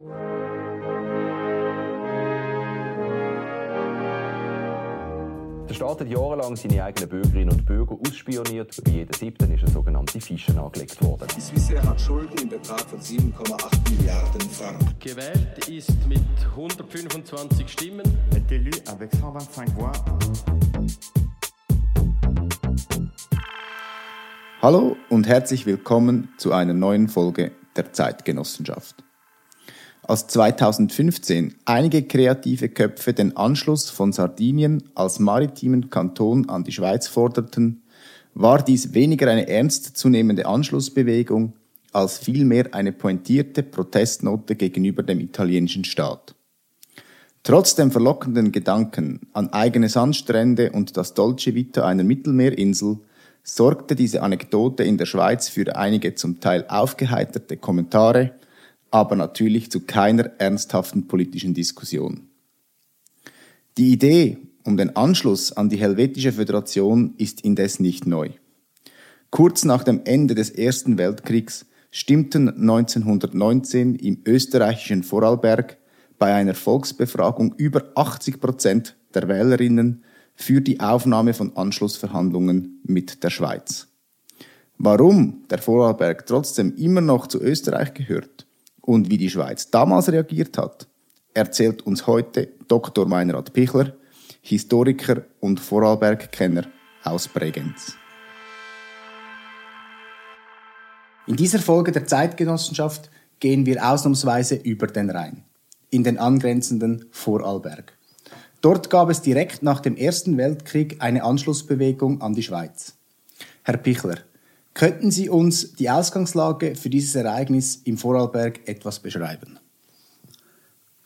Der Staat hat jahrelang seine eigenen Bürgerinnen und Bürger ausspioniert. Bei jedem siebten ist eine sogenannte Fische angelegt worden. Die Swissair hat Schulden im Betrag von 7,8 Milliarden Franken. Gewählt ist mit 125 Stimmen. est élu avec 125 voix. Hallo und herzlich willkommen zu einer neuen Folge der Zeitgenossenschaft. Als 2015 einige kreative Köpfe den Anschluss von Sardinien als maritimen Kanton an die Schweiz forderten, war dies weniger eine ernstzunehmende Anschlussbewegung als vielmehr eine pointierte Protestnote gegenüber dem italienischen Staat. Trotz dem verlockenden Gedanken an eigene Sandstrände und das Dolce Vita einer Mittelmeerinsel sorgte diese Anekdote in der Schweiz für einige zum Teil aufgeheiterte Kommentare, aber natürlich zu keiner ernsthaften politischen Diskussion. Die Idee um den Anschluss an die Helvetische Föderation ist indes nicht neu. Kurz nach dem Ende des Ersten Weltkriegs stimmten 1919 im österreichischen Vorarlberg bei einer Volksbefragung über 80 Prozent der Wählerinnen für die Aufnahme von Anschlussverhandlungen mit der Schweiz. Warum der Vorarlberg trotzdem immer noch zu Österreich gehört und wie die Schweiz damals reagiert hat, erzählt uns heute Dr. Meinrad Pichler, Historiker und Vorarlberg-Kenner aus Bregenz. In dieser Folge der Zeitgenossenschaft gehen wir ausnahmsweise über den Rhein, in den angrenzenden Vorarlberg. Dort gab es direkt nach dem Ersten Weltkrieg eine Anschlussbewegung an die Schweiz. Herr Pichler, könnten Sie uns die Ausgangslage für dieses Ereignis im Vorarlberg etwas beschreiben?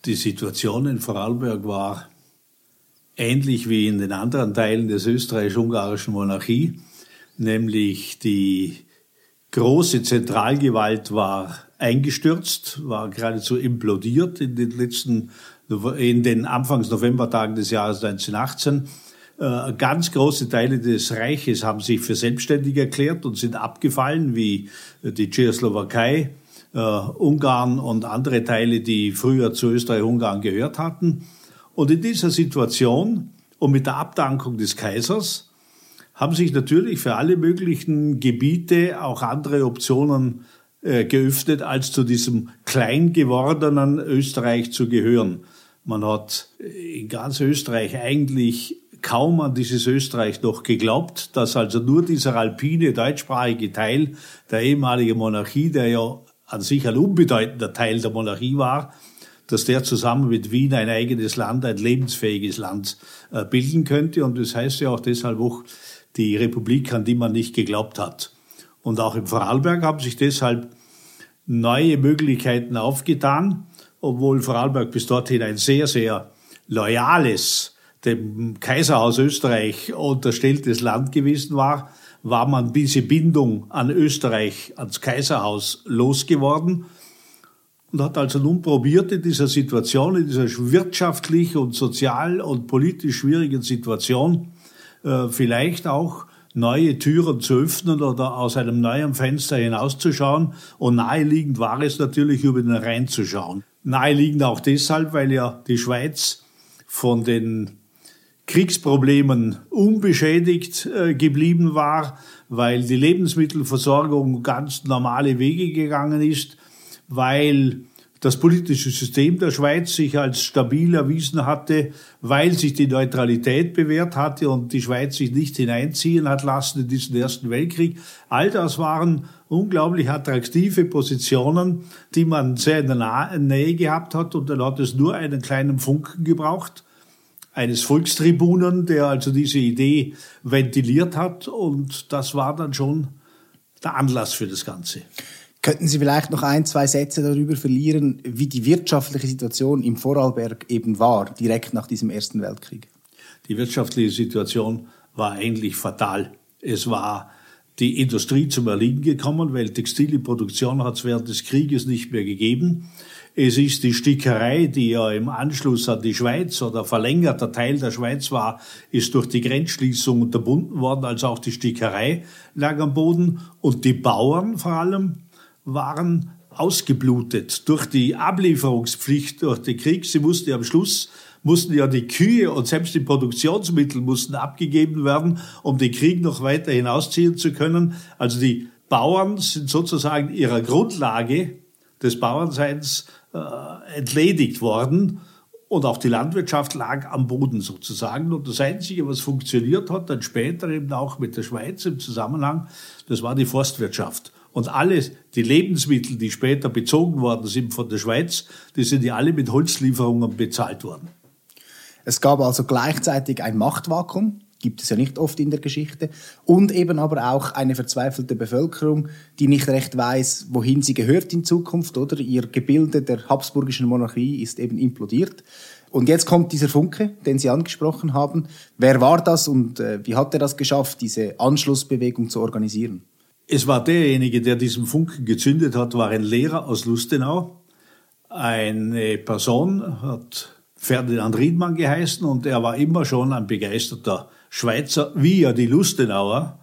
Die Situation in Vorarlberg war ähnlich wie in den anderen Teilen des österreichisch-ungarischen Monarchie, nämlich die große Zentralgewalt war eingestürzt, war geradezu implodiert in den letzten, in den Anfangs-Novembertagen des Jahres 1918. Äh, ganz große Teile des Reiches haben sich für selbstständig erklärt und sind abgefallen, wie die Tschechoslowakei, äh, Ungarn und andere Teile, die früher zu Österreich-Ungarn gehört hatten. Und in dieser Situation und mit der Abdankung des Kaisers haben sich natürlich für alle möglichen Gebiete auch andere Optionen äh, geöffnet, als zu diesem klein gewordenen Österreich zu gehören. Man hat in ganz Österreich eigentlich kaum an dieses Österreich noch geglaubt, dass also nur dieser alpine deutschsprachige Teil der ehemaligen Monarchie, der ja an sich ein unbedeutender Teil der Monarchie war, dass der zusammen mit Wien ein eigenes Land, ein lebensfähiges Land äh, bilden könnte. Und das heißt ja auch deshalb auch die Republik, an die man nicht geglaubt hat. Und auch im Vorarlberg haben sich deshalb neue Möglichkeiten aufgetan, obwohl Vorarlberg bis dorthin ein sehr, sehr loyales, dem Kaiserhaus Österreich unterstelltes Land gewesen war, war man diese Bindung an Österreich, ans Kaiserhaus losgeworden und hat also nun probiert, in dieser Situation, in dieser wirtschaftlich und sozial und politisch schwierigen Situation, äh, vielleicht auch neue Türen zu öffnen oder aus einem neuen Fenster hinauszuschauen. Und naheliegend war es natürlich, über den Rhein zu schauen. Naheliegend auch deshalb, weil ja die Schweiz von den Kriegsproblemen unbeschädigt äh, geblieben war, weil die Lebensmittelversorgung ganz normale Wege gegangen ist, weil das politische System der Schweiz sich als stabil erwiesen hatte, weil sich die Neutralität bewährt hatte und die Schweiz sich nicht hineinziehen hat lassen in diesen Ersten Weltkrieg. All das waren unglaublich attraktive Positionen, die man sehr in der Nähe gehabt hat und dann hat es nur einen kleinen Funken gebraucht eines Volkstribunen, der also diese Idee ventiliert hat und das war dann schon der Anlass für das Ganze. Könnten Sie vielleicht noch ein, zwei Sätze darüber verlieren, wie die wirtschaftliche Situation im Vorarlberg eben war, direkt nach diesem Ersten Weltkrieg? Die wirtschaftliche Situation war eigentlich fatal. Es war die Industrie zum Erliegen gekommen, weil textile Produktion hat es während des Krieges nicht mehr gegeben. Es ist die Stickerei, die ja im Anschluss an die Schweiz oder verlängerter Teil der Schweiz war, ist durch die Grenzschließung unterbunden worden, also auch die Stickerei lag am Boden. Und die Bauern vor allem waren ausgeblutet durch die Ablieferungspflicht, durch den Krieg. Sie mussten ja am Schluss mussten ja die Kühe und selbst die Produktionsmittel mussten abgegeben werden, um den Krieg noch weiter hinausziehen zu können. Also die Bauern sind sozusagen ihrer Grundlage des Bauernseins äh, entledigt worden und auch die Landwirtschaft lag am Boden sozusagen. Und das Einzige, was funktioniert hat, dann später eben auch mit der Schweiz im Zusammenhang, das war die Forstwirtschaft. Und alle die Lebensmittel, die später bezogen worden sind von der Schweiz, die sind ja alle mit Holzlieferungen bezahlt worden. Es gab also gleichzeitig ein Machtvakuum, gibt es ja nicht oft in der Geschichte, und eben aber auch eine verzweifelte Bevölkerung, die nicht recht weiß, wohin sie gehört in Zukunft, oder? Ihr Gebilde der habsburgischen Monarchie ist eben implodiert. Und jetzt kommt dieser Funke, den Sie angesprochen haben. Wer war das und äh, wie hat er das geschafft, diese Anschlussbewegung zu organisieren? Es war derjenige, der diesen Funken gezündet hat, war ein Lehrer aus Lustenau. Eine Person hat Ferdinand Riedmann geheißen und er war immer schon ein begeisterter Schweizer, wie ja die Lustenauer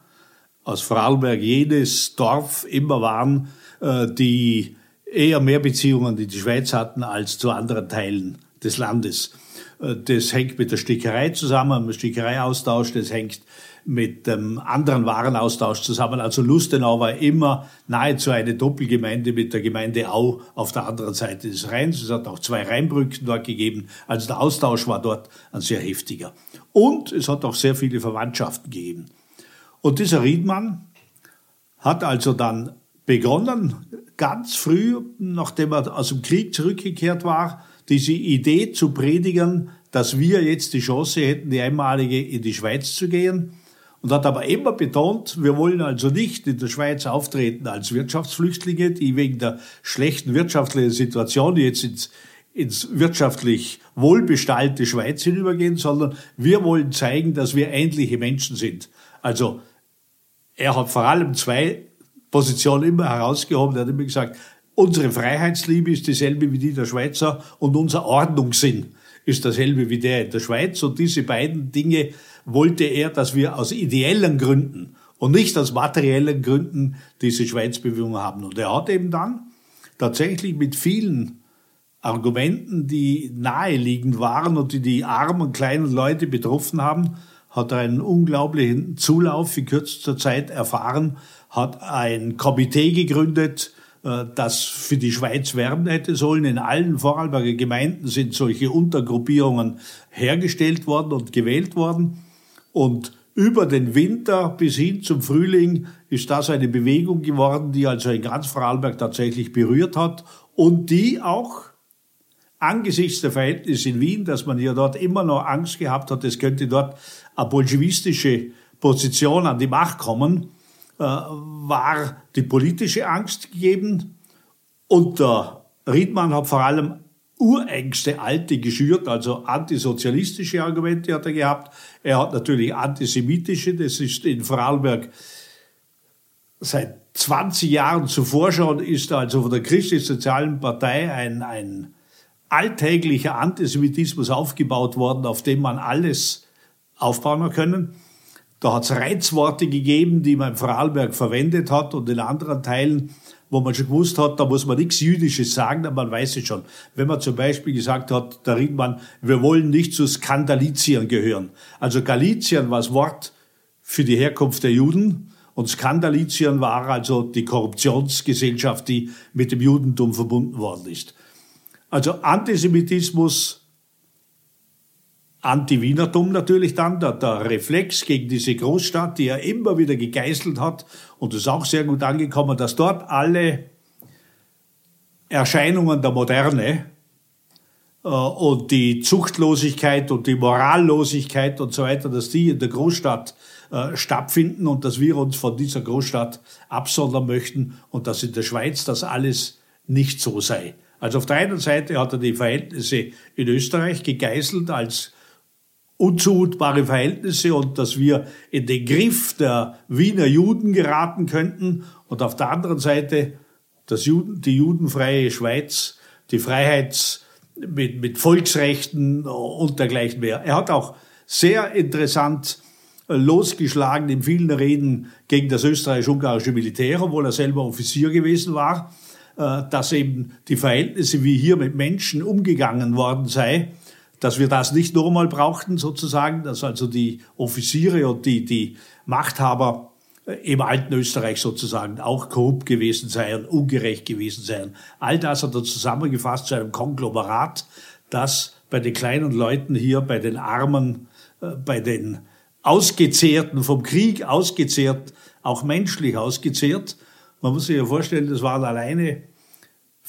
aus Vorarlberg jedes Dorf immer waren, äh, die eher mehr Beziehungen in die Schweiz hatten als zu anderen Teilen des Landes. Äh, das hängt mit der Stickerei zusammen, mit dem Stickereiaustausch, das hängt mit dem anderen Warenaustausch zusammen. Also Lustenau war immer nahezu eine Doppelgemeinde mit der Gemeinde Au auf der anderen Seite des Rheins. Es hat auch zwei Rheinbrücken dort gegeben. Also der Austausch war dort ein sehr heftiger. Und es hat auch sehr viele Verwandtschaften gegeben. Und dieser Riedmann hat also dann begonnen, ganz früh, nachdem er aus dem Krieg zurückgekehrt war, diese Idee zu predigen, dass wir jetzt die Chance hätten, die einmalige in die Schweiz zu gehen und hat aber immer betont, wir wollen also nicht in der Schweiz auftreten als Wirtschaftsflüchtlinge, die wegen der schlechten wirtschaftlichen Situation jetzt ins, ins wirtschaftlich wohlbestallte Schweiz hinübergehen, sondern wir wollen zeigen, dass wir ähnliche Menschen sind. Also er hat vor allem zwei Positionen immer herausgehoben. Er hat immer gesagt, unsere Freiheitsliebe ist dieselbe wie die der Schweizer und unser Ordnungssinn ist dasselbe wie der in der Schweiz. Und diese beiden Dinge wollte er, dass wir aus ideellen Gründen und nicht aus materiellen Gründen diese Schweizbewegung haben. Und er hat eben dann tatsächlich mit vielen Argumenten, die naheliegend waren und die die armen kleinen Leute betroffen haben, hat er einen unglaublichen Zulauf in kürzester Zeit erfahren, hat ein Komitee gegründet, das für die Schweiz werben hätte sollen. In allen Vorarlberger Gemeinden sind solche Untergruppierungen hergestellt worden und gewählt worden. Und über den Winter bis hin zum Frühling ist das eine Bewegung geworden, die also in ganz Vorarlberg tatsächlich berührt hat und die auch angesichts der Verhältnisse in Wien, dass man ja dort immer noch Angst gehabt hat, es könnte dort eine bolschewistische Position an die Macht kommen, äh, war die politische Angst gegeben und der Riedmann hat vor allem urängste Alte geschürt, also antisozialistische Argumente hat er gehabt. Er hat natürlich antisemitische, das ist in Vorarlberg seit 20 Jahren zuvor schon, ist also von der christlich-sozialen Partei ein, ein alltäglicher Antisemitismus aufgebaut worden, auf dem man alles aufbauen können. Da hat es Reizworte gegeben, die man in Vorarlberg verwendet hat und in anderen Teilen wo man schon gewusst hat, da muss man nichts Jüdisches sagen, aber man weiß es schon. Wenn man zum Beispiel gesagt hat, der Riedmann, wir wollen nicht zu Skandalizien gehören. Also Galizien war das Wort für die Herkunft der Juden und Skandalizien war also die Korruptionsgesellschaft, die mit dem Judentum verbunden worden ist. Also Antisemitismus Anti-Wienertum natürlich dann, der, der Reflex gegen diese Großstadt, die er immer wieder gegeißelt hat. Und es ist auch sehr gut angekommen, dass dort alle Erscheinungen der Moderne äh, und die Zuchtlosigkeit und die Morallosigkeit und so weiter, dass die in der Großstadt äh, stattfinden und dass wir uns von dieser Großstadt absondern möchten und dass in der Schweiz das alles nicht so sei. Also auf der einen Seite hat er die Verhältnisse in Österreich gegeißelt als unzumutbare Verhältnisse und dass wir in den Griff der Wiener Juden geraten könnten und auf der anderen Seite das Juden, die judenfreie Schweiz, die Freiheits mit, mit Volksrechten und dergleichen mehr. Er hat auch sehr interessant losgeschlagen in vielen Reden gegen das österreichisch-ungarische Militär, obwohl er selber Offizier gewesen war. äh, dass eben die Verhältnisse, wie hier mit Menschen umgegangen worden sei, dass wir das nicht nochmal brauchten sozusagen, dass also die Offiziere und die, die Machthaber äh, im alten Österreich sozusagen auch korrupt gewesen seien, ungerecht gewesen seien. All das hat er zusammengefasst zu einem Konglomerat, das bei den kleinen Leuten hier, bei den Armen, äh, bei den Ausgezehrten vom Krieg, ausgezehrt, auch menschlich ausgezehrt. Man muss sich ja vorstellen, das waren alleine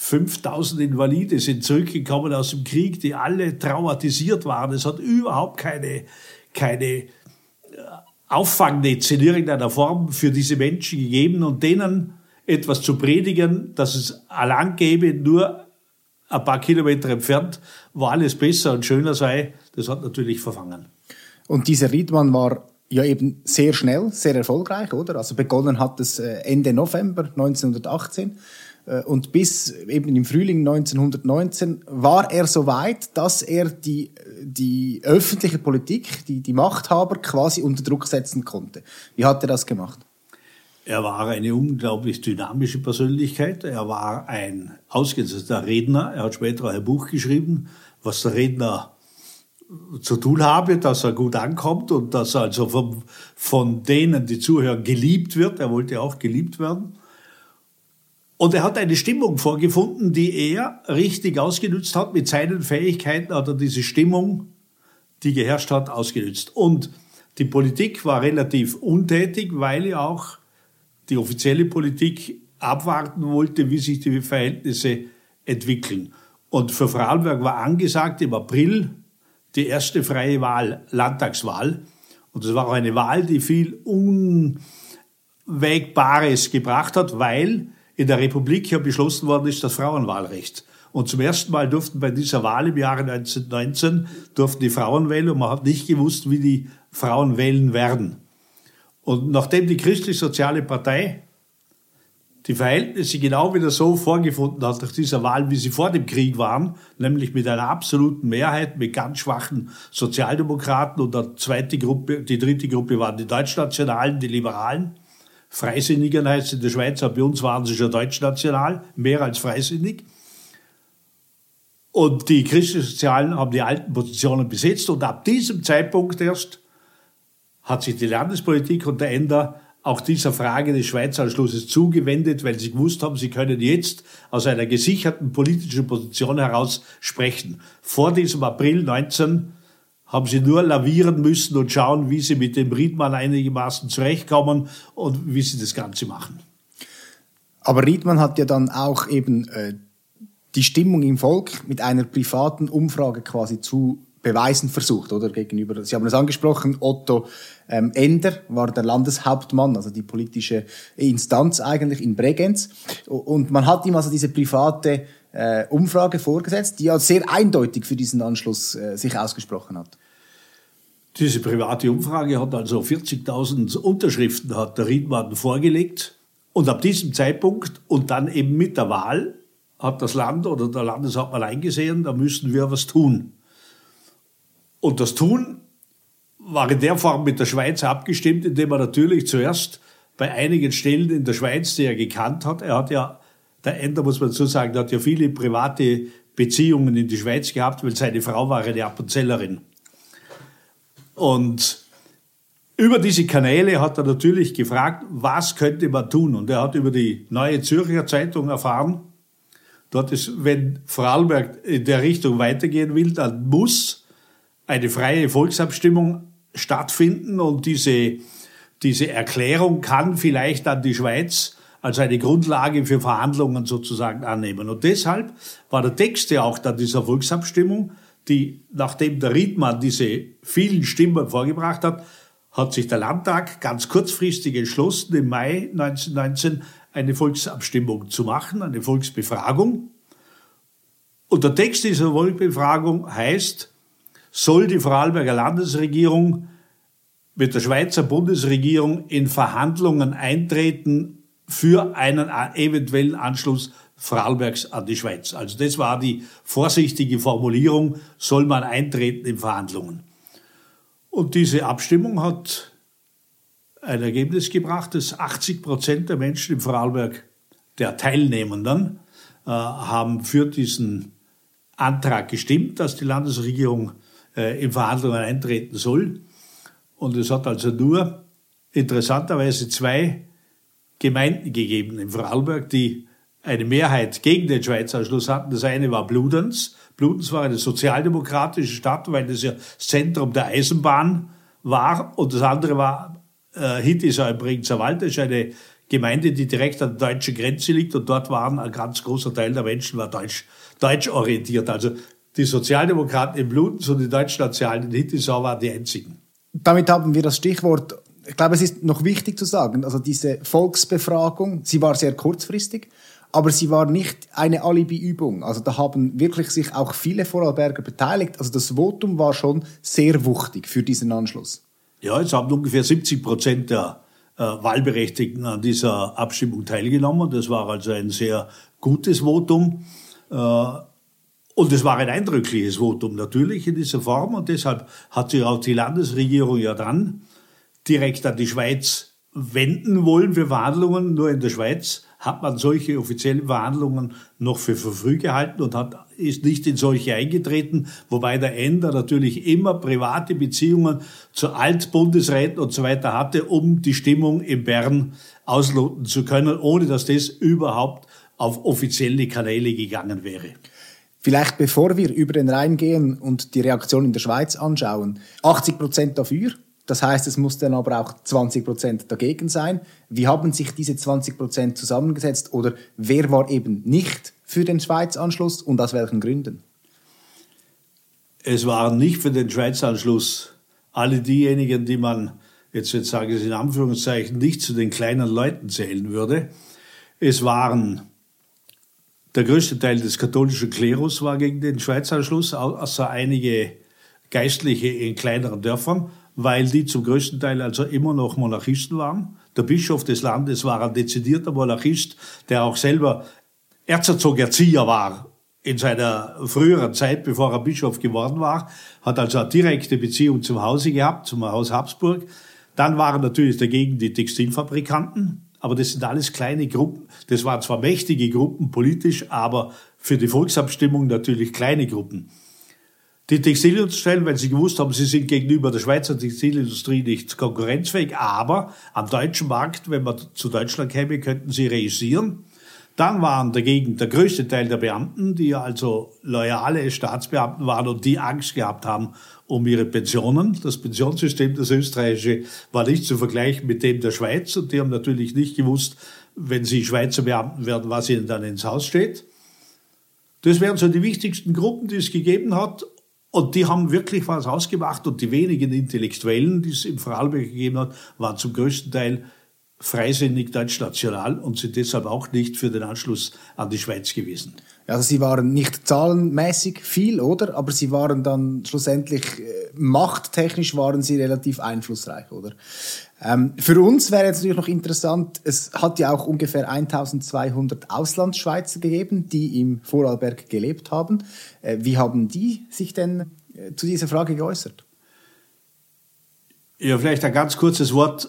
5000 Invalide sind zurückgekommen aus dem Krieg, die alle traumatisiert waren. Es hat überhaupt keine, keine äh, Auffangnetze in irgendeiner Form für diese Menschen gegeben und denen etwas zu predigen, dass es allein gäbe, nur ein paar Kilometer entfernt, wo alles besser und schöner sei, das hat natürlich verfangen. Und dieser Riedmann war ja eben sehr schnell, sehr erfolgreich, oder? Also begonnen hat es äh, Ende November 1918 äh, und bis eben im Frühling 1919 war er so weit, dass er die, die öffentliche Politik, die, die Machthaber quasi unter Druck setzen konnte. Wie hat er das gemacht? Er war eine unglaublich dynamische Persönlichkeit. Er war ein ausgezeichnter Redner. Er hat später ein Buch geschrieben, was der Redner zu tun habe, dass er gut ankommt und dass er also von, von denen, die zuhören, geliebt wird. Er wollte auch geliebt werden. Und er hat eine Stimmung vorgefunden, die er richtig ausgenutzt hat. Mit seinen Fähigkeiten hat er diese Stimmung, die geherrscht hat, ausgenutzt. Und die Politik war relativ untätig, weil ja auch die offizielle Politik abwarten wollte, wie sich die Verhältnisse entwickeln. Und für Vorarlberg war angesagt im April die erste freie Wahl, Landtagswahl. Und das war auch eine Wahl, die viel Unwägbares gebracht hat, weil in der Republik ja beschlossen worden ist, das Frauenwahlrecht. Und zum ersten Mal durften bei dieser Wahl im Jahre 1919 durften die Frauen wählen und man hat nicht gewusst, wie die Frauen wählen werden. Und nachdem die Christlich-Soziale Partei die Verhältnisse genau wieder so vorgefunden hat nach dieser Wahl, wie sie vor dem Krieg waren, nämlich mit einer absoluten Mehrheit, mit ganz schwachen Sozialdemokraten und der zweite Gruppe, die dritte Gruppe waren die Deutschnationalen, die Liberalen, Freisinnigen heißt in der Schweiz, aber bei uns waren sie schon deutschnational, mehr als freisinnig. Und die Christlichen haben die alten Positionen besetzt und ab diesem Zeitpunkt erst hat sich die Landespolitik und der Ender auch dieser Frage des Schweizanschlusses zugewendet, weil sie gewusst haben, sie können jetzt aus einer gesicherten politischen Position heraus sprechen. Vor diesem April 19 haben sie nur lavieren müssen und schauen, wie sie mit dem Riedmann einigermaßen zurechtkommen und wie sie das Ganze machen. Aber Riedmann hat ja dann auch eben äh, die Stimmung im Volk mit einer privaten Umfrage quasi zu beweisen versucht, oder gegenüber. Sie haben es angesprochen, Otto ähm, Ender war der Landeshauptmann, also die politische Instanz eigentlich in Bregenz. Und man hat ihm also diese private äh, Umfrage vorgesetzt, die ja sehr eindeutig für diesen Anschluss äh, sich ausgesprochen hat. Diese private Umfrage hat also 40.000 Unterschriften hat der Riedmann vorgelegt. Und ab diesem Zeitpunkt und dann eben mit der Wahl hat das Land oder der Landeshauptmann eingesehen, da müssen wir was tun. Und das Tun war in der Form mit der Schweiz abgestimmt, indem er natürlich zuerst bei einigen Stellen in der Schweiz, die er gekannt hat, er hat ja der Ender, muss man so sagen, hat ja viele private Beziehungen in die Schweiz gehabt, weil seine Frau war eine Appenzellerin. Und über diese Kanäle hat er natürlich gefragt, was könnte man tun? Und er hat über die Neue Zürcher Zeitung erfahren, dort ist, wenn Vorarlberg in der Richtung weitergehen will, dann muss eine freie Volksabstimmung stattfinden und diese, diese Erklärung kann vielleicht dann die Schweiz als eine Grundlage für Verhandlungen sozusagen annehmen. Und deshalb war der Text ja auch dann dieser Volksabstimmung, die, nachdem der Riedmann diese vielen Stimmen vorgebracht hat, hat sich der Landtag ganz kurzfristig entschlossen, im Mai 1919 eine Volksabstimmung zu machen, eine Volksbefragung. Und der Text dieser Volksbefragung heißt, soll die Vorarlberger Landesregierung mit der Schweizer Bundesregierung in Verhandlungen eintreten für einen eventuellen Anschluss Vorarlbergs an die Schweiz. Also das war die vorsichtige Formulierung, soll man eintreten in Verhandlungen. Und diese Abstimmung hat ein Ergebnis gebracht, dass 80 Prozent der Menschen im Vorarlberg, der Teilnehmenden, äh, haben für diesen Antrag gestimmt, dass die Landesregierung äh, in Verhandlungen eintreten soll. Und es hat also nur interessanterweise zwei Gemeinden gegeben in Vorarlberg, die eine Mehrheit gegen den Schweizer-Anschluss hatten. Das eine war Bludenz. Bludenz war eine sozialdemokratische Stadt, weil das ja das Zentrum der Eisenbahn war. Und das andere war äh, Hittisau im Bregenzer Wald. Das ist eine Gemeinde, die direkt an der deutschen Grenze liegt. Und dort waren ein ganz großer Teil der Menschen war deutsch, deutsch orientiert. Also die Sozialdemokraten in Bludenz und die Deutschnationalen in Hittisau waren die einzigen. Damit haben wir das Stichwort ich glaube, es ist noch wichtig zu sagen, also diese Volksbefragung, sie war sehr kurzfristig, aber sie war nicht eine Alibi-Übung. Also da haben wirklich sich auch viele Vorarlberger beteiligt. Also das Votum war schon sehr wuchtig für diesen Anschluss. Ja, es haben ungefähr 70 Prozent der äh, Wahlberechtigten an dieser Abstimmung teilgenommen. Das war also ein sehr gutes Votum. Äh, und es war ein eindrückliches Votum natürlich in dieser Form. Und deshalb hat sich auch die Landesregierung ja dann direkt an die Schweiz wenden wollen für Verhandlungen. Nur in der Schweiz hat man solche offiziellen Verhandlungen noch für, für früh gehalten und hat, ist nicht in solche eingetreten, wobei der Ender natürlich immer private Beziehungen zu Altbundesräten und so weiter hatte, um die Stimmung in Bern ausloten zu können, ohne dass das überhaupt auf offizielle Kanäle gegangen wäre. Vielleicht bevor wir über den Rhein gehen und die Reaktion in der Schweiz anschauen, 80 Prozent dafür, das heißt, es muss dann aber auch 20 Prozent dagegen sein. Wie haben sich diese 20 Prozent zusammengesetzt oder wer war eben nicht für den Schweizanschluss und aus welchen Gründen? Es waren nicht für den Schweizanschluss alle diejenigen, die man, jetzt, jetzt sage ich es in Anführungszeichen, nicht zu den kleinen Leuten zählen würde. Es waren der größte Teil des katholischen Klerus war gegen den Schweizanschluss, außer einige Geistliche in kleineren Dörfern weil die zum größten Teil also immer noch Monarchisten waren. Der Bischof des Landes war ein dezidierter Monarchist, der auch selber Erzherzog Erzieher war in seiner früheren Zeit, bevor er Bischof geworden war, hat also eine direkte Beziehung zum Hause gehabt, zum Haus Habsburg. Dann waren natürlich dagegen die Textilfabrikanten, aber das sind alles kleine Gruppen. Das waren zwar mächtige Gruppen politisch, aber für die Volksabstimmung natürlich kleine Gruppen die Textilindustrie, weil sie gewusst haben, sie sind gegenüber der Schweizer Textilindustrie nicht konkurrenzfähig, aber am deutschen Markt, wenn man zu Deutschland käme, könnten sie reüssieren. Dann waren dagegen der größte Teil der Beamten, die also loyale Staatsbeamten waren und die Angst gehabt haben um ihre Pensionen. Das Pensionssystem, das österreichische, war nicht zu vergleichen mit dem der Schweiz und die haben natürlich nicht gewusst, wenn sie Schweizer Beamten werden, was ihnen dann ins Haus steht. Das wären so die wichtigsten Gruppen, die es gegeben hat. Und die haben wirklich was ausgemacht und die wenigen Intellektuellen, die es im Vorarlberg gegeben hat, waren zum größten Teil freisinnig deutschnational und sind deshalb auch nicht für den Anschluss an die Schweiz gewesen. Also sie waren nicht zahlenmäßig viel, oder? Aber sie waren dann schlussendlich äh, machttechnisch waren sie relativ einflussreich, oder? Ähm, für uns wäre jetzt natürlich noch interessant, es hat ja auch ungefähr 1200 Auslandsschweizer gegeben, die im Vorarlberg gelebt haben. Äh, wie haben die sich denn äh, zu dieser Frage geäußert? Ja, vielleicht ein ganz kurzes Wort.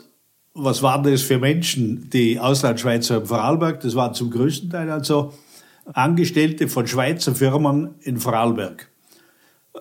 Was waren das für Menschen, die Auslandschweizer im Vorarlberg? Das waren zum größten Teil also Angestellte von Schweizer Firmen in Vorarlberg.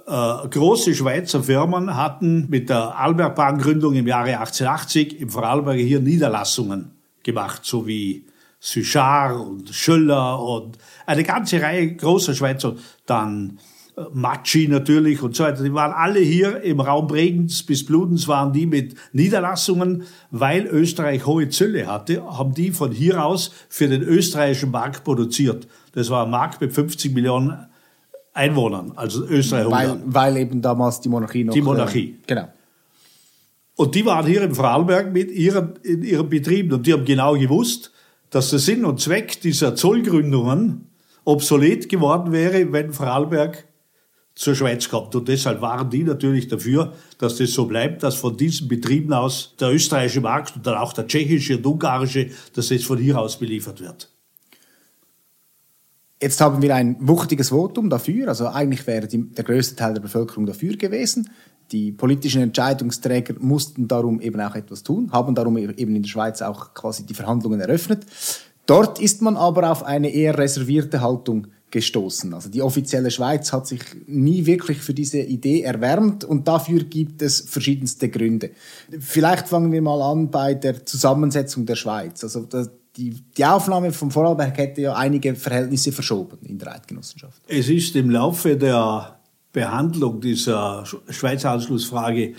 Äh, große Schweizer Firmen hatten mit der Arlbergbahn-Gründung im Jahre 1880 im Vorarlberg hier Niederlassungen gemacht, so wie Suchard und Schöller und eine ganze Reihe großer Schweizer, dann äh, Matschi natürlich und so weiter. Die waren alle hier im Raum Bregenz bis Bludens waren die mit Niederlassungen, weil Österreich hohe Zölle hatte, haben die von hier aus für den österreichischen Markt produziert. Das war ein Markt mit 50 Millionen Einwohnern, also Österreich. Weil, weil eben damals die Monarchie noch. Die Monarchie. Äh, genau. Und die waren hier im Vorarlberg mit ihren, in ihren Betrieben und die haben genau gewusst, dass der Sinn und Zweck dieser Zollgründungen obsolet geworden wäre, wenn Vorarlberg zur Schweiz kommt. Und deshalb waren die natürlich dafür, dass das so bleibt, dass von diesen Betrieben aus der österreichische Markt und dann auch der tschechische und ungarische, dass das von hier aus beliefert wird. Jetzt haben wir ein wuchtiges Votum dafür, also eigentlich wäre die, der größte Teil der Bevölkerung dafür gewesen. Die politischen Entscheidungsträger mussten darum eben auch etwas tun, haben darum eben in der Schweiz auch quasi die Verhandlungen eröffnet. Dort ist man aber auf eine eher reservierte Haltung gestoßen. Also die offizielle Schweiz hat sich nie wirklich für diese Idee erwärmt und dafür gibt es verschiedenste Gründe. Vielleicht fangen wir mal an bei der Zusammensetzung der Schweiz. Also die, die Aufnahme vom Vorarlberg hätte ja einige Verhältnisse verschoben in der Eidgenossenschaft. Es ist im Laufe der Behandlung dieser Schweizer Anschlussfrage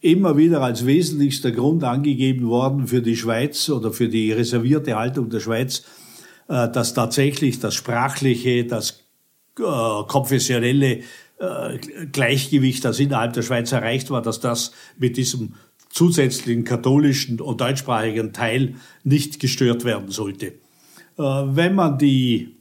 immer wieder als wesentlichster Grund angegeben worden für die Schweiz oder für die reservierte Haltung der Schweiz, äh, dass tatsächlich das sprachliche, das äh, konfessionelle äh, Gleichgewicht, das innerhalb der Schweiz erreicht war, dass das mit diesem zusätzlichen katholischen und deutschsprachigen Teil nicht gestört werden sollte. Wenn man die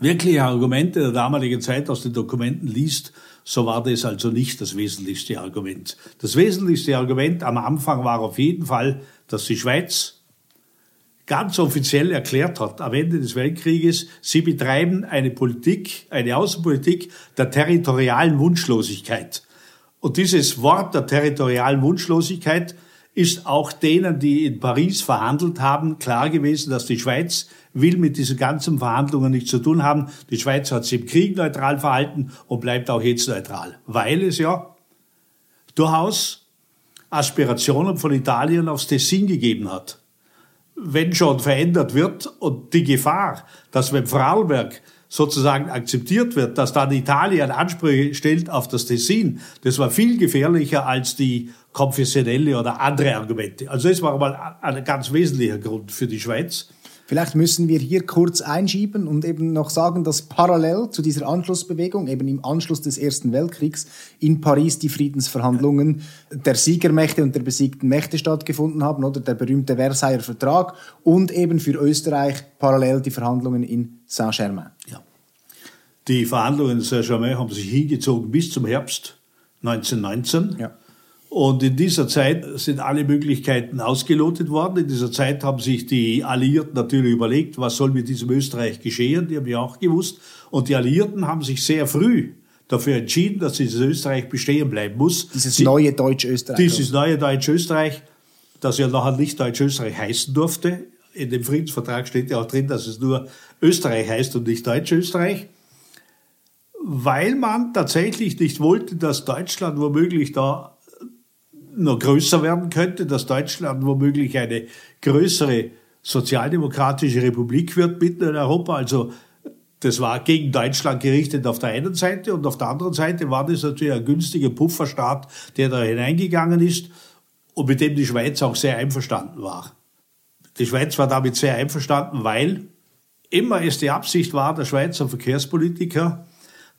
wirklichen Argumente der damaligen Zeit aus den Dokumenten liest, so war das also nicht das wesentlichste Argument. Das wesentlichste Argument am Anfang war auf jeden Fall, dass die Schweiz ganz offiziell erklärt hat, am Ende des Weltkrieges, sie betreiben eine Politik, eine Außenpolitik der territorialen Wunschlosigkeit. Und dieses Wort der territorialen Wunschlosigkeit ist auch denen, die in Paris verhandelt haben, klar gewesen, dass die Schweiz will mit diesen ganzen Verhandlungen nichts zu tun haben. Die Schweiz hat sich im Krieg neutral verhalten und bleibt auch jetzt neutral, weil es ja durchaus Aspirationen von Italien aufs Tessin gegeben hat wenn schon verändert wird und die Gefahr, dass wenn Vorarlberg sozusagen akzeptiert wird, dass dann Italien Ansprüche stellt auf das Tessin, das war viel gefährlicher als die konfessionelle oder andere Argumente. Also das war mal ein ganz wesentlicher Grund für die Schweiz. Vielleicht müssen wir hier kurz einschieben und eben noch sagen, dass parallel zu dieser Anschlussbewegung, eben im Anschluss des Ersten Weltkriegs, in Paris die Friedensverhandlungen der Siegermächte und der besiegten Mächte stattgefunden haben, oder der berühmte Versailler Vertrag und eben für Österreich parallel die Verhandlungen in Saint-Germain. Ja. Die Verhandlungen in Saint-Germain haben sich hingezogen bis zum Herbst 1919. Ja. Und in dieser Zeit sind alle Möglichkeiten ausgelotet worden. In dieser Zeit haben sich die Alliierten natürlich überlegt, was soll mit diesem Österreich geschehen. Die haben ja auch gewusst. Und die Alliierten haben sich sehr früh dafür entschieden, dass dieses Österreich bestehen bleiben muss. Dieses Sie, neue Deutsch-Österreich. Dieses neue Deutsch-Österreich, das ja nachher nicht Deutsch-Österreich heißen durfte. In dem Friedensvertrag steht ja auch drin, dass es nur Österreich heißt und nicht Deutsch-Österreich. Weil man tatsächlich nicht wollte, dass Deutschland womöglich da noch größer werden könnte, dass Deutschland womöglich eine größere sozialdemokratische Republik wird mitten in Europa. Also das war gegen Deutschland gerichtet auf der einen Seite und auf der anderen Seite war das natürlich ein günstiger Pufferstaat, der da hineingegangen ist und mit dem die Schweiz auch sehr einverstanden war. Die Schweiz war damit sehr einverstanden, weil immer es die Absicht war der Schweizer Verkehrspolitiker,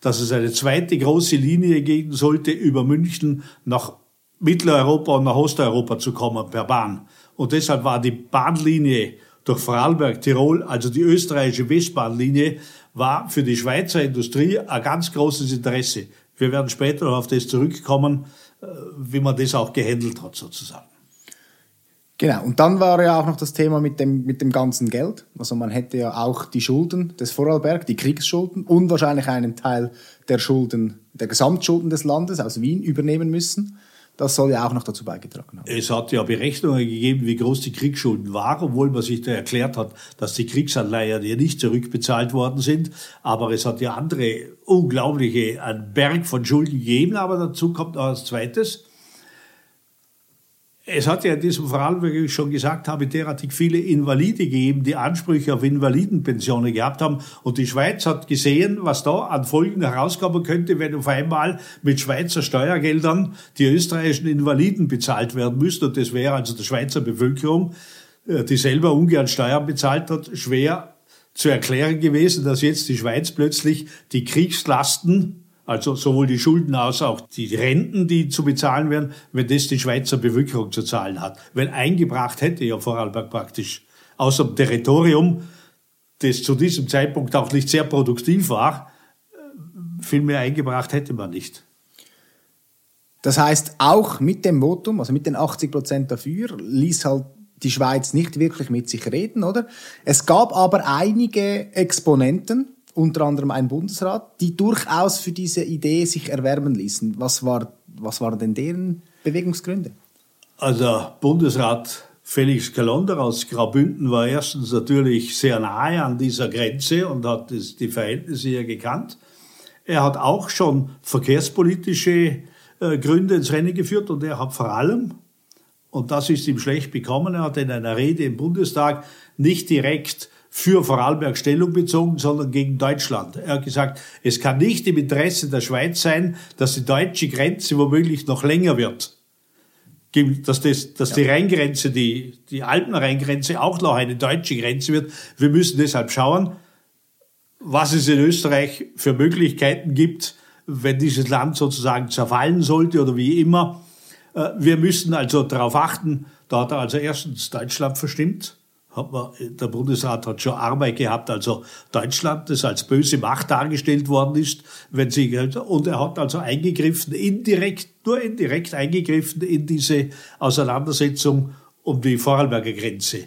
dass es eine zweite große Linie geben sollte über München nach Mitteleuropa und nach Osteuropa zu kommen per Bahn. Und deshalb war die Bahnlinie durch Vorarlberg, Tirol, also die österreichische Westbahnlinie, war für die Schweizer Industrie ein ganz großes Interesse. Wir werden später noch auf das zurückkommen, äh, wie man das auch gehandelt hat sozusagen. Genau, und dann war ja auch noch das Thema mit dem, mit dem ganzen Geld. Also man hätte ja auch die Schulden des Vorarlberg, die Kriegsschulden und wahrscheinlich einen Teil der Schulden, der Gesamtschulden des Landes aus Wien übernehmen müssen. Das soll ja auch noch dazu beigetragen haben. Es hat ja Berechnungen gegeben, wie groß die Kriegsschulden waren, obwohl man sich da erklärt hat, dass die Kriegsanleihen ja nicht zurückbezahlt worden sind. Aber es hat ja andere unglaubliche, einen Berg von Schulden gegeben. Aber dazu kommt noch als zweites, es hat ja in diesem Fall, wie ich schon gesagt habe, derartig viele Invalide gegeben, die Ansprüche auf Invalidenpensionen gehabt haben. Und die Schweiz hat gesehen, was da an Folgen herauskommen könnte, wenn auf einmal mit Schweizer Steuergeldern die österreichischen Invaliden bezahlt werden müssten. Und das wäre also der Schweizer Bevölkerung, äh, die selber ungern Steuern bezahlt hat, schwer zu erklären gewesen, dass jetzt die Schweiz plötzlich die Kriegslasten also sowohl die Schulden als auch die Renten, die zu bezahlen werden, wenn das die Schweizer Bevölkerung zu zahlen hat. Weil eingebracht hätte ja Vorarlberg praktisch außer dem Territorium, das zu diesem Zeitpunkt auch nicht sehr produktiv war, viel mehr eingebracht hätte man nicht. Das heißt, auch mit dem Votum, also mit den 80 Prozent dafür, ließ halt die Schweiz nicht wirklich mit sich reden, oder? Es gab aber einige Exponenten, unter anderem ein Bundesrat, die durchaus für diese Idee sich erwärmen ließen. Was, war, was waren denn deren Bewegungsgründe? Also Bundesrat Felix Kalonder aus Graubünden war erstens natürlich sehr nahe an dieser Grenze und hat die Verhältnisse hier gekannt. Er hat auch schon verkehrspolitische äh, Gründe ins Rennen geführt und er hat vor allem, und das ist ihm schlecht bekommen, er hat in einer Rede im Bundestag nicht direkt für Vorarlberg Stellung bezogen, sondern gegen Deutschland. Er hat gesagt, es kann nicht im Interesse der Schweiz sein, dass die deutsche Grenze womöglich noch länger wird dass, das, dass die Rheingrenze, die, die Alpenrheingrenze auch noch eine deutsche Grenze wird. Wir müssen deshalb schauen, was es in Österreich für Möglichkeiten gibt, wenn dieses Land sozusagen zerfallen sollte oder wie immer. Äh, wir müssen also darauf achten, da hat er also erstens Deutschland verstimmt, man, der Bundesrat hat schon Arbeit gehabt, also Deutschland, das als böse Macht dargestellt worden ist, wenn sie, und er hat also eingegriffen, indirekt, nur indirekt eingegriffen in diese Auseinandersetzung um die Vorarlberger Grenze.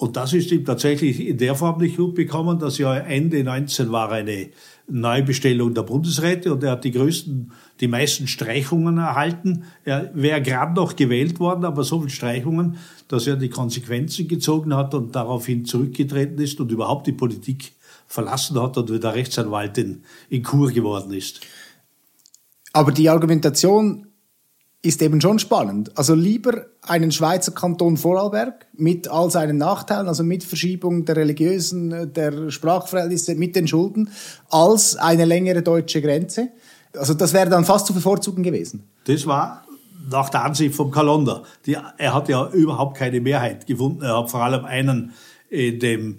Und das ist ihm tatsächlich in der Form nicht gut bekommen, dass ja Ende 19 war eine Neubestellung der Bundesräte und er hat die größten, die meisten Streichungen erhalten. Er wäre gerade noch gewählt worden, aber so viele Streichungen, dass er die Konsequenzen gezogen hat und daraufhin zurückgetreten ist und überhaupt die Politik verlassen hat und wieder Rechtsanwalt in, in Kur geworden ist. Aber die Argumentation ist eben schon spannend. Also lieber einen Schweizer Kanton Vorarlberg mit all seinen Nachteilen, also mit Verschiebung der religiösen, der Sprachverhältnisse, mit den Schulden, als eine längere deutsche Grenze. Also das wäre dann fast zu bevorzugen gewesen. Das war nach der Ansicht vom Kalender. Die, er hat ja überhaupt keine Mehrheit gefunden. Er hat vor allem einen in dem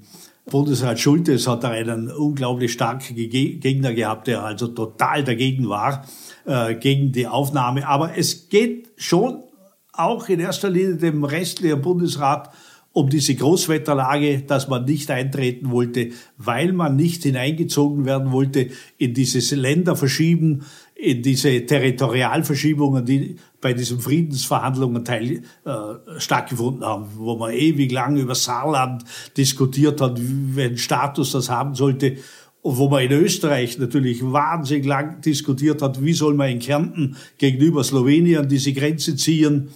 Bundesrat Schultes hat er einen unglaublich starken Gegner gehabt, der also total dagegen war. Äh, gegen die Aufnahme. Aber es geht schon auch in erster Linie dem restlichen Bundesrat um diese Großwetterlage, dass man nicht eintreten wollte, weil man nicht hineingezogen werden wollte in dieses Länderverschieben, in diese Territorialverschiebungen, die bei diesen Friedensverhandlungen teil, äh, stattgefunden haben, wo man ewig lang über Saarland diskutiert hat, welchen Status das haben sollte wo man in Österreich natürlich wahnsinnig lang diskutiert hat, wie soll man in Kärnten gegenüber Slowenien diese Grenze ziehen,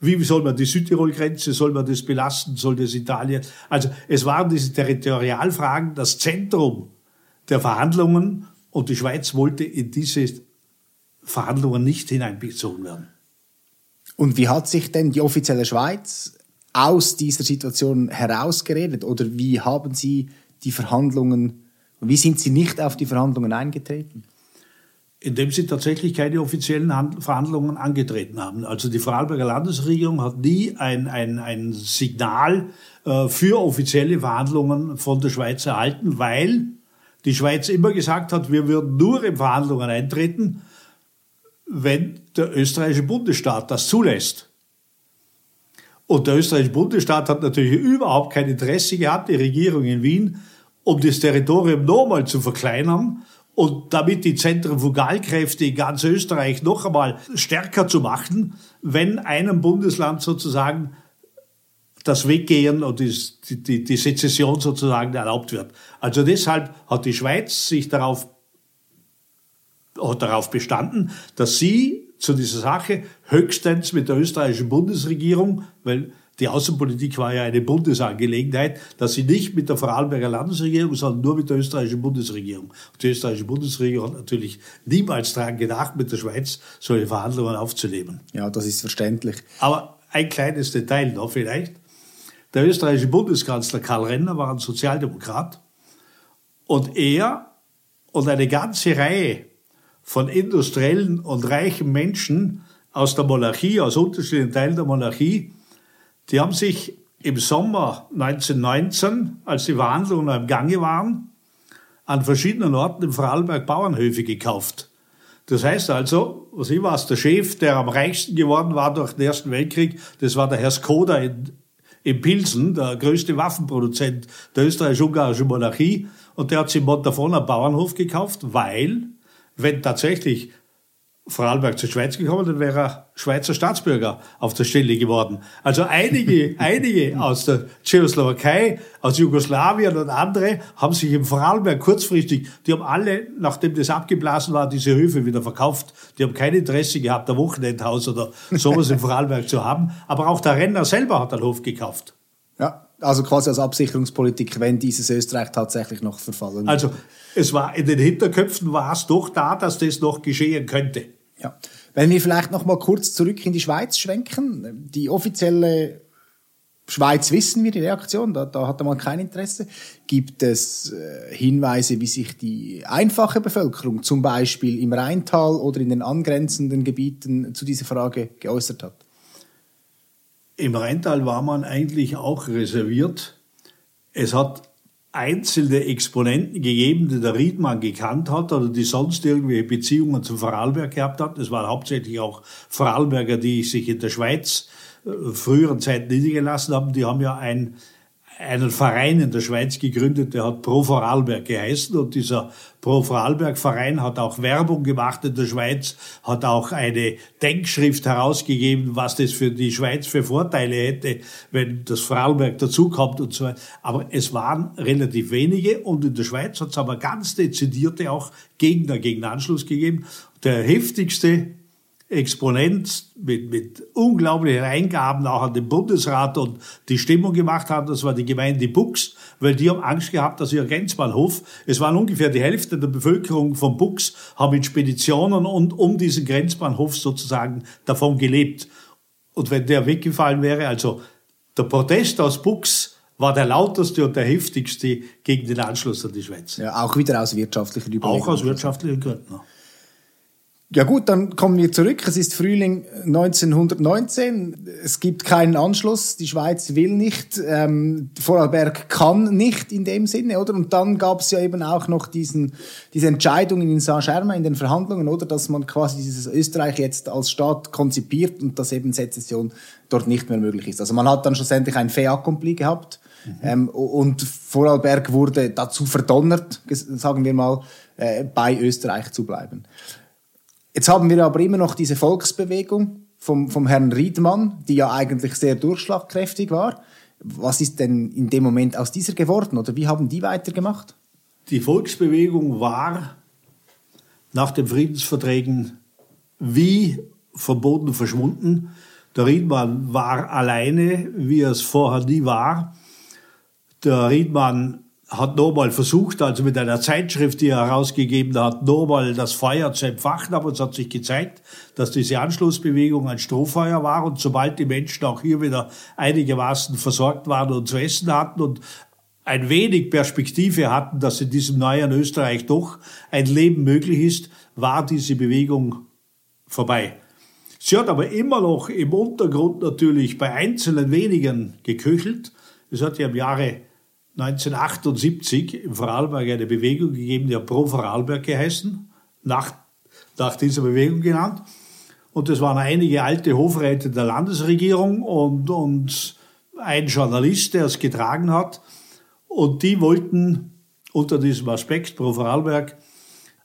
wie soll man die Südtirol-Grenze, soll man das belasten, soll das Italien? Also es waren diese Territorialfragen das Zentrum der Verhandlungen und die Schweiz wollte in diese Verhandlungen nicht hineinbezogen werden. Und wie hat sich denn die offizielle Schweiz aus dieser Situation herausgeredet oder wie haben Sie die Verhandlungen wie sind Sie nicht auf die Verhandlungen eingetreten? Indem sie tatsächlich keine offiziellen Verhandlungen angetreten haben. Also die Vorarlberger Landesregierung hat nie ein, ein, ein Signal äh, für offizielle Verhandlungen von der Schweiz erhalten, weil die Schweiz immer gesagt hat, wir würden nur in Verhandlungen eintreten, wenn der österreichische Bundesstaat das zulässt. Und der österreichische Bundesstaat hat natürlich überhaupt kein Interesse gehabt, die Regierung in Wien, um das Territorium nochmal zu verkleinern und damit die Zentrifugalkräfte in ganz Österreich noch einmal stärker zu machen, wenn einem Bundesland sozusagen das Weggehen und die, die, die Sezession sozusagen erlaubt wird. Also deshalb hat die Schweiz sich darauf, hat darauf bestanden, dass sie zu dieser Sache höchstens mit der österreichischen Bundesregierung, weil die Außenpolitik war ja eine Bundesangelegenheit, dass sie nicht mit der Vorarlberger Landesregierung, sondern nur mit der österreichischen Bundesregierung. Und die österreichische Bundesregierung hat natürlich niemals daran gedacht, mit der Schweiz solche Verhandlungen aufzunehmen. Ja, das ist verständlich. Aber ein kleines Detail noch vielleicht. Der österreichische Bundeskanzler Karl Renner war ein Sozialdemokrat und er und eine ganze Reihe von industriellen und reichen Menschen aus der Monarchie, aus unterschiedlichen Teilen der Monarchie, die haben sich im Sommer 1919, als die Verhandlungen im Gange waren, an verschiedenen Orten im Vorarlberg Bauernhöfe gekauft. Das heißt also, was ich weiß, der Chef, der am reichsten geworden war durch den Ersten Weltkrieg, das war der Herr Skoda in, in Pilsen, der größte Waffenproduzent der österreichisch-ungarischen Monarchie. Und der hat sich Montafon einen Bauernhof gekauft, weil, wenn tatsächlich Vorarlberg zur Schweiz gekommen, dann wäre er Schweizer Staatsbürger auf der Stelle geworden. Also einige, einige aus der Tschechoslowakei, aus Jugoslawien und andere haben sich im Vorarlberg kurzfristig, die haben alle, nachdem das abgeblasen war, diese Höfe wieder verkauft. Die haben kein Interesse gehabt, ein Wochenendhaus oder sowas im Vorarlberg zu haben. Aber auch der Renner selber hat einen Hof gekauft. Ja, also quasi als Absicherungspolitik, wenn dieses Österreich tatsächlich noch verfallen Also es war in den Hinterköpfen war es doch da, dass das noch geschehen könnte. Ja. Wenn wir vielleicht noch mal kurz zurück in die Schweiz schwenken, die offizielle Schweiz wissen wir die Reaktion, da, da hat man kein Interesse. Gibt es äh, Hinweise, wie sich die einfache Bevölkerung zum Beispiel im Rheintal oder in den angrenzenden Gebieten zu dieser Frage geäußert hat? Im Rheintal war man eigentlich auch reserviert. Es hat einzelne Exponenten gegeben, die der Riedmann gekannt hat oder die sonst irgendwelche Beziehungen zum Vorarlberg gehabt hat. Es waren hauptsächlich auch Vorarlberger, die sich in der Schweiz äh, früheren Zeit niedergelassen haben. Die haben ja ein einen Verein in der Schweiz gegründet, der hat Pro Vorarlberg geheißen und dieser Pro Vorarlberg Verein hat auch Werbung gemacht in der Schweiz, hat auch eine Denkschrift herausgegeben, was das für die Schweiz für Vorteile hätte, wenn das Vorarlberg dazukommt und so weiter. Aber es waren relativ wenige und in der Schweiz hat es aber ganz dezidierte auch Gegner gegen Anschluss gegeben. Der heftigste Exponent mit, mit unglaublichen Eingaben auch an den Bundesrat und die Stimmung gemacht haben, das war die Gemeinde Bux, weil die haben Angst gehabt, dass ihr Grenzbahnhof, es waren ungefähr die Hälfte der Bevölkerung von Bux, haben in Speditionen und um diesen Grenzbahnhof sozusagen davon gelebt. Und wenn der weggefallen wäre, also der Protest aus Bux war der lauteste und der heftigste gegen den Anschluss an die Schweiz. Ja, auch wieder aus wirtschaftlichen Überlegungen. Auch aus wirtschaftlichen Gründen. Ja gut, dann kommen wir zurück. Es ist Frühling 1919. Es gibt keinen Anschluss. Die Schweiz will nicht. Ähm, Vorarlberg kann nicht in dem Sinne, oder? Und dann gab es ja eben auch noch diesen, diese Entscheidungen in Saint-Germain in den Verhandlungen, oder? Dass man quasi dieses Österreich jetzt als Staat konzipiert und dass eben Sezession dort nicht mehr möglich ist. Also man hat dann schlussendlich ein Fait accompli gehabt. Mhm. Ähm, und Vorarlberg wurde dazu verdonnert, sagen wir mal, äh, bei Österreich zu bleiben. Jetzt haben wir aber immer noch diese Volksbewegung vom, vom Herrn Riedmann, die ja eigentlich sehr durchschlagkräftig war. Was ist denn in dem Moment aus dieser geworden oder wie haben die weitergemacht? Die Volksbewegung war nach den Friedensverträgen wie verboten verschwunden. Der Riedmann war alleine, wie er es vorher nie war. Der Riedmann hat nochmal versucht, also mit einer Zeitschrift, die er herausgegeben hat, nochmal das Feuer zu entfachen, aber es hat sich gezeigt, dass diese Anschlussbewegung ein Strohfeuer war und sobald die Menschen auch hier wieder einigermaßen versorgt waren und zu essen hatten und ein wenig Perspektive hatten, dass in diesem neuen Österreich doch ein Leben möglich ist, war diese Bewegung vorbei. Sie hat aber immer noch im Untergrund natürlich bei einzelnen wenigen geköchelt. Es hat ja im Jahre 1978 im Vorarlberg eine Bewegung gegeben, die hat Pro Vorarlberg geheißen, nach, nach dieser Bewegung genannt. Und das waren einige alte Hofräte der Landesregierung und, und ein Journalist, der es getragen hat. Und die wollten unter diesem Aspekt Pro Vorarlberg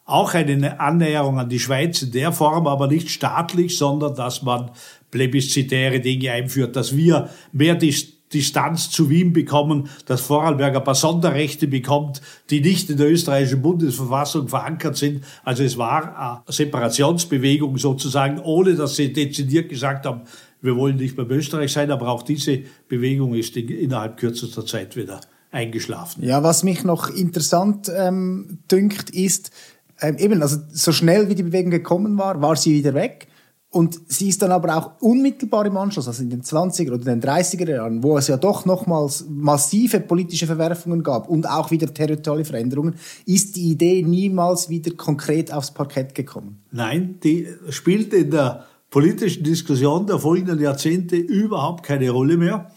auch eine Annäherung an die Schweiz in der Form, aber nicht staatlich, sondern dass man plebiszitäre Dinge einführt, dass wir mehr die Distanz zu Wien bekommen, dass Vorarlberg ein paar Sonderrechte bekommt, die nicht in der österreichischen Bundesverfassung verankert sind. Also es war eine Separationsbewegung sozusagen, ohne dass sie dezidiert gesagt haben, wir wollen nicht mehr Österreich sein, aber auch diese Bewegung ist innerhalb kürzester Zeit wieder eingeschlafen. Ja, was mich noch interessant ähm, dünkt, ist, ähm, eben, also so schnell wie die Bewegung gekommen war, war sie wieder weg. Und sie ist dann aber auch unmittelbar im Anschluss, also in den 20er oder den 30er Jahren, wo es ja doch nochmals massive politische Verwerfungen gab und auch wieder territoriale Veränderungen, ist die Idee niemals wieder konkret aufs Parkett gekommen. Nein, die spielt in der politischen Diskussion der folgenden Jahrzehnte überhaupt keine Rolle mehr,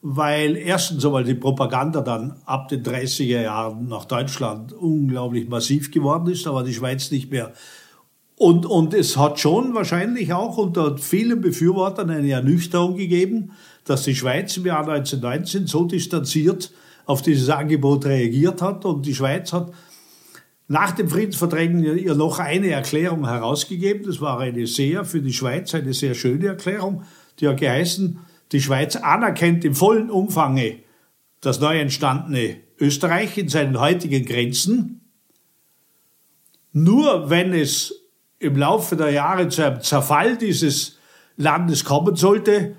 weil erstens einmal die Propaganda dann ab den 30er Jahren nach Deutschland unglaublich massiv geworden ist, aber die Schweiz nicht mehr und, und es hat schon wahrscheinlich auch unter vielen Befürwortern eine Ernüchterung gegeben, dass die Schweiz im Jahr 1919 so distanziert auf dieses Angebot reagiert hat. Und die Schweiz hat nach den Friedensverträgen ihr noch eine Erklärung herausgegeben. Das war eine sehr, für die Schweiz eine sehr schöne Erklärung. Die hat geheißen, die Schweiz anerkennt im vollen Umfange das neu entstandene Österreich in seinen heutigen Grenzen. Nur wenn es im Laufe der Jahre zu einem Zerfall dieses Landes kommen sollte,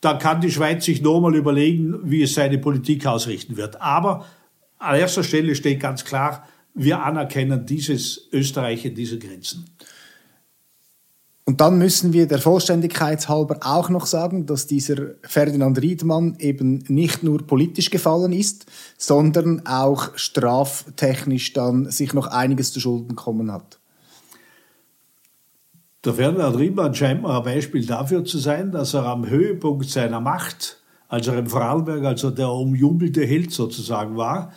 dann kann die Schweiz sich nochmal überlegen, wie es seine Politik ausrichten wird. Aber an erster Stelle steht ganz klar, wir anerkennen dieses Österreich in diesen Grenzen. Und dann müssen wir der Vollständigkeit halber auch noch sagen, dass dieser Ferdinand Riedmann eben nicht nur politisch gefallen ist, sondern auch straftechnisch dann sich noch einiges zu Schulden kommen hat. Der Ferdinand Riedmann scheint mir ein Beispiel dafür zu sein, dass er am Höhepunkt seiner Macht, als er im Vorarlberg, also der umjubelte Held sozusagen war,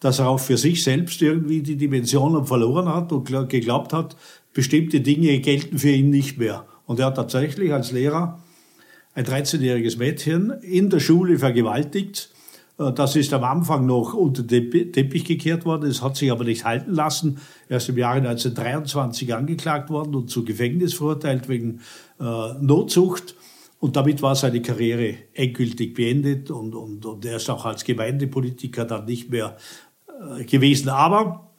dass er auch für sich selbst irgendwie die Dimensionen verloren hat und geglaubt hat, bestimmte Dinge gelten für ihn nicht mehr. Und er hat tatsächlich als Lehrer ein 13-jähriges Mädchen in der Schule vergewaltigt. Äh, das ist am Anfang noch unter den Teppich gekehrt worden, es hat sich aber nicht halten lassen. Er ist im Jahre 1923 angeklagt worden und zu Gefängnis verurteilt wegen äh, Notzucht. Und damit war seine Karriere endgültig beendet und, und, und er ist auch als Gemeindepolitiker dann nicht mehr äh, gewesen. Aber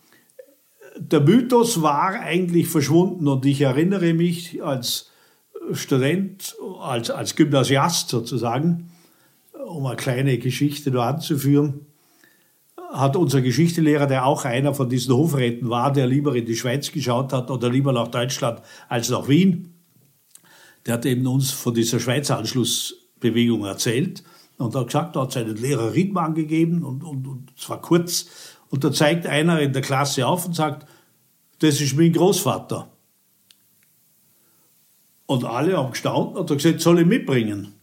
der Mythos war eigentlich verschwunden und ich erinnere mich als Student, als, als Gymnasiast sozusagen, um eine kleine Geschichte nur anzuführen, hat unser Geschichtelehrer, der auch einer von diesen Hofräten war, der lieber in die Schweiz geschaut hat oder lieber nach Deutschland als nach Wien, der hat eben uns von dieser Schweizer Anschlussbewegung erzählt und hat gesagt, er hat seinen Lehrer Riedmann gegeben und, und, und zwar kurz und da zeigt einer in der Klasse auf und sagt, das ist mein Großvater. Und alle haben gestaunt und gesagt, soll ich mitbringen?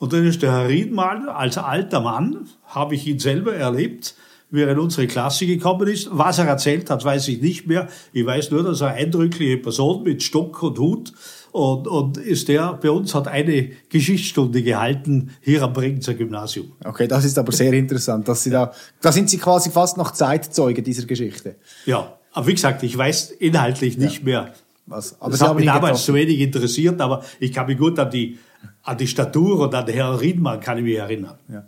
Und dann ist der Herr Riedmann, als alter Mann, habe ich ihn selber erlebt, wie er in unsere Klasse gekommen ist. Was er erzählt hat, weiß ich nicht mehr. Ich weiß nur, dass er eine eindrückliche Person mit Stock und Hut und, und ist der bei uns hat eine Geschichtsstunde gehalten hier am Bregenzer Gymnasium. Okay, das ist aber sehr interessant, dass Sie da, da sind Sie quasi fast noch Zeitzeuge dieser Geschichte. Ja, aber wie gesagt, ich weiß inhaltlich nicht ja. mehr. Was? Aber das Sie hat mich damals zu wenig interessiert, aber ich kann mich gut an die, an die Statur und an den Herrn Riedmann kann ich mich erinnern. Ja.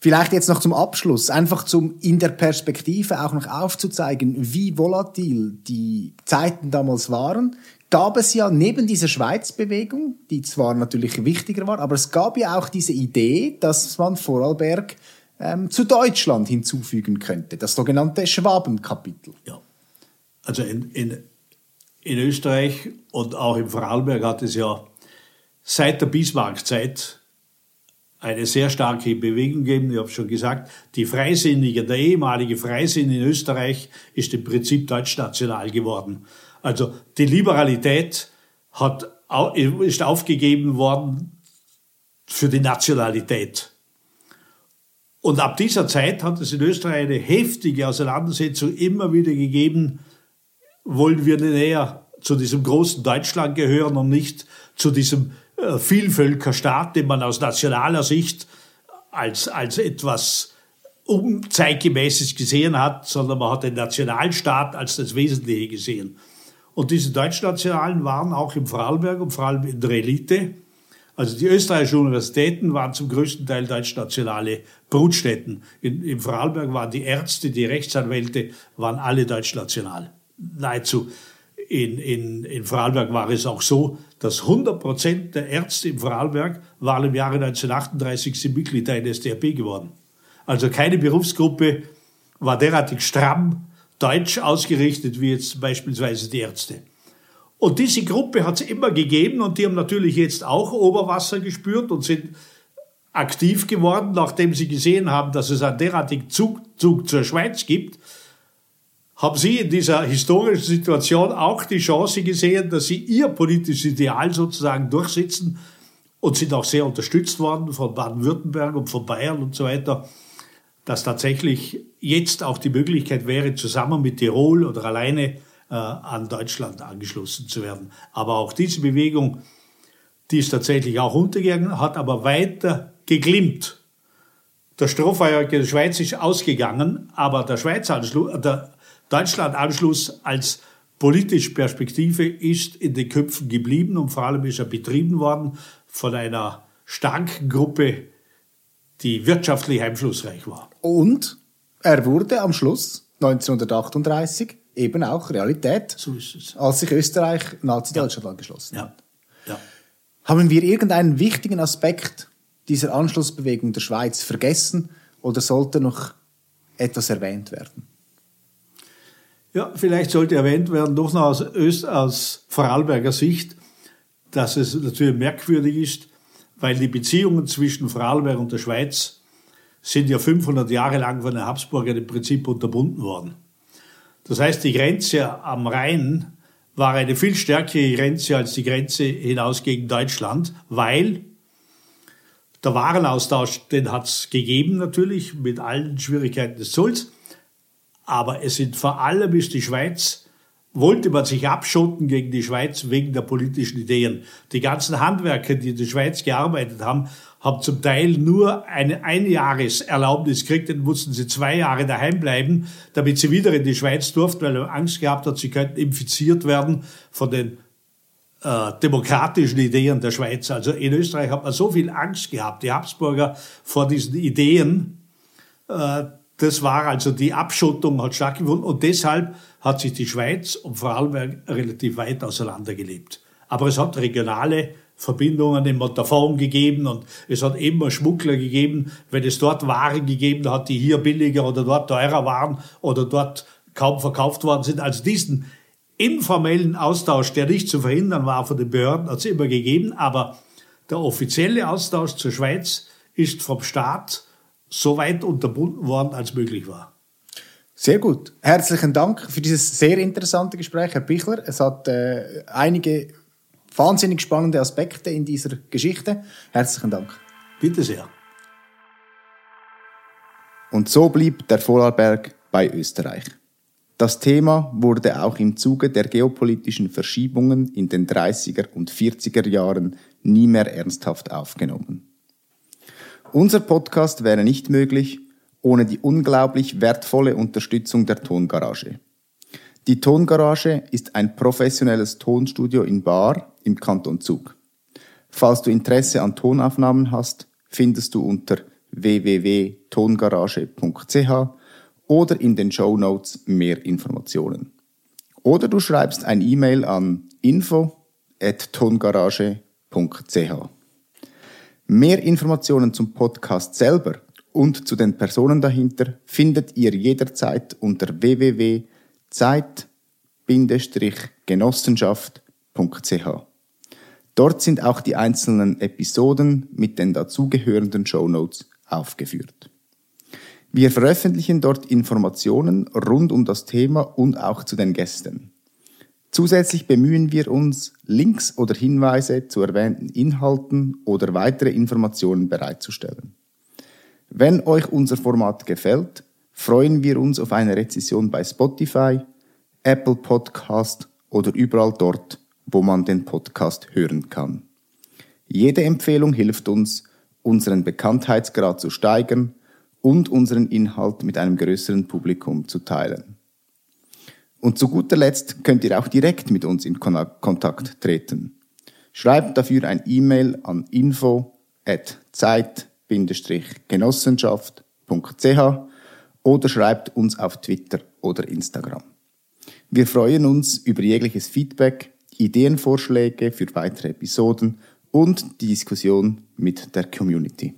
Vielleicht jetzt noch zum Abschluss, einfach zum in der Perspektive auch noch aufzuzeigen, wie volatil die Zeiten damals waren gab es ja neben dieser Schweizbewegung, die zwar natürlich wichtiger war, aber es gab ja auch diese Idee, dass man Vorarlberg ähm, zu Deutschland hinzufügen könnte, das sogenannte Schwabenkapitel. Ja, also in, in, in Österreich und auch im Vorarlberg hat es ja seit der Bismarck-Zeit eine sehr starke Bewegung gegeben. Ich habe schon gesagt, die Freisinnigen, der ehemalige Freisinn in Österreich ist im Prinzip deutschnational geworden. Also die Liberalität hat, ist aufgegeben worden für die Nationalität. Und ab dieser Zeit hat es in Österreich eine heftige Auseinandersetzung immer wieder gegeben, wollen wir näher zu diesem großen Deutschland gehören und nicht zu diesem Vielvölkerstaat, den man aus nationaler Sicht als, als etwas unzeitgemäßes gesehen hat, sondern man hat den Nationalstaat als das Wesentliche gesehen. Und diese Deutschnationalen waren auch im Vorarlberg und vor allem in der Elite. Also die österreichischen Universitäten waren zum größten Teil deutschnationale Brutstätten. In, Im Vorarlberg waren die Ärzte, die Rechtsanwälte, waren alle deutschnational. Nahezu. In, in, in Vorarlberg war es auch so, dass 100 Prozent der Ärzte im Vorarlberg waren im Jahre 1938 Mitglieder in SDRP geworden. Also keine Berufsgruppe war derartig stramm deutsch ausgerichtet wie jetzt beispielsweise die Ärzte. Und diese Gruppe hat es immer gegeben und die haben natürlich jetzt auch Oberwasser gespürt und sind aktiv geworden, nachdem sie gesehen haben, dass es einen derartigen Zug, Zug zur Schweiz gibt, haben sie in dieser historischen Situation auch die Chance gesehen, dass sie ihr politisches Ideal sozusagen durchsetzen und sind auch sehr unterstützt worden von Baden-Württemberg und von Bayern und so weiter dass tatsächlich jetzt auch die Möglichkeit wäre, zusammen mit Tirol oder alleine äh, an Deutschland angeschlossen zu werden. Aber auch diese Bewegung, die ist tatsächlich auch untergegangen, hat aber weiter geglimmt. Der Strohfeuer der Schweiz ist ausgegangen, aber der Schweizer Anschluss, der, Deutschland-Anschluss als politische Perspektive ist in den Köpfen geblieben und vor allem ist er betrieben worden von einer starken Gruppe, die wirtschaftlich einflussreich war. Und er wurde am Schluss 1938 eben auch Realität, So ist es. als sich Österreich Nazi-Deutschland angeschlossen hat. Ja. ja. Haben wir irgendeinen wichtigen Aspekt dieser Anschlussbewegung der Schweiz vergessen oder sollte noch etwas erwähnt werden? Ja, vielleicht sollte erwähnt werden, doch noch aus, Öst, aus Vorarlberger Sicht, dass es natürlich merkwürdig ist, weil die Beziehungen zwischen Vorarlberg und der Schweiz sind ja 500 Jahre lang von den Habsburgern im Prinzip unterbunden worden. Das heißt, die Grenze am Rhein war eine viel stärkere Grenze als die Grenze hinaus gegen Deutschland, weil der Warenaustausch, den hat es gegeben natürlich, mit allen Schwierigkeiten des Zolls. Aber es sind vor allem ist die Schweiz, wollte man sich abschotten gegen die Schweiz wegen der politischen Ideen. Die ganzen Handwerker, die in der Schweiz gearbeitet haben, haben zum Teil nur eine Einjahreserlaubnis gekriegt, dann mussten sie zwei Jahre daheim bleiben, damit sie wieder in die Schweiz durften, weil er Angst gehabt hat, sie könnten infiziert werden von den äh, demokratischen Ideen der Schweiz. Also in Österreich hat man so viel Angst gehabt, die Habsburger, vor diesen Ideen. Äh, das war also die Abschottung hat stattgefunden und deshalb hat sich die Schweiz und Vorarlberg relativ weit auseinandergelebt. Aber es hat regionale Verbindungen in Montafon gegeben und es hat immer Schmuggler gegeben. Wenn es dort Waren gegeben hat, die hier billiger oder dort teurer waren oder dort kaum verkauft worden sind. Also diesen informellen Austausch, der nicht zu verhindern war von den Behörden, hat es immer gegeben. Aber der offizielle Austausch zur Schweiz ist vom Staat so weit unterbunden worden, als möglich war. Sehr gut. Herzlichen Dank für dieses sehr interessante Gespräch, Herr Bichler. Es hat äh, einige wahnsinnig spannende Aspekte in dieser Geschichte. Herzlichen Dank. Bitte sehr. Und so blieb der Vorarlberg bei Österreich. Das Thema wurde auch im Zuge der geopolitischen Verschiebungen in den 30er und 40er Jahren nie mehr ernsthaft aufgenommen. Unser Podcast wäre nicht möglich ohne die unglaublich wertvolle Unterstützung der Tongarage. Die Tongarage ist ein professionelles Tonstudio in Bar im Kanton Zug. Falls du Interesse an Tonaufnahmen hast, findest du unter www.tongarage.ch oder in den Show Notes mehr Informationen. Oder du schreibst ein E-Mail an info@tongarage.ch. Mehr Informationen zum Podcast selber und zu den Personen dahinter findet ihr jederzeit unter www.zeit-genossenschaft.ch. Dort sind auch die einzelnen Episoden mit den dazugehörenden Shownotes aufgeführt. Wir veröffentlichen dort Informationen rund um das Thema und auch zu den Gästen. Zusätzlich bemühen wir uns, Links oder Hinweise zu erwähnten Inhalten oder weitere Informationen bereitzustellen. Wenn euch unser Format gefällt, freuen wir uns auf eine Rezession bei Spotify, Apple Podcast oder überall dort, wo man den Podcast hören kann. Jede Empfehlung hilft uns, unseren Bekanntheitsgrad zu steigern und unseren Inhalt mit einem größeren Publikum zu teilen. Und zu guter Letzt könnt ihr auch direkt mit uns in Kontakt treten. Schreibt dafür ein E-Mail an info at zeit-genossenschaft.ch oder schreibt uns auf Twitter oder Instagram. Wir freuen uns über jegliches Feedback, Ideenvorschläge für weitere Episoden und die Diskussion mit der Community.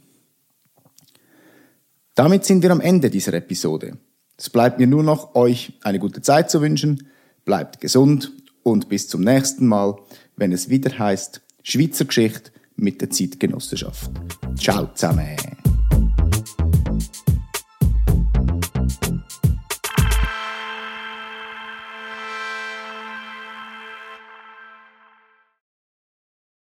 Damit sind wir am Ende dieser Episode. Es bleibt mir nur noch, euch eine gute Zeit zu wünschen. Bleibt gesund und bis zum nächsten Mal, wenn es wieder heißt Schweizer Geschichte mit der Zeitgenossenschaft. Ciao zusammen.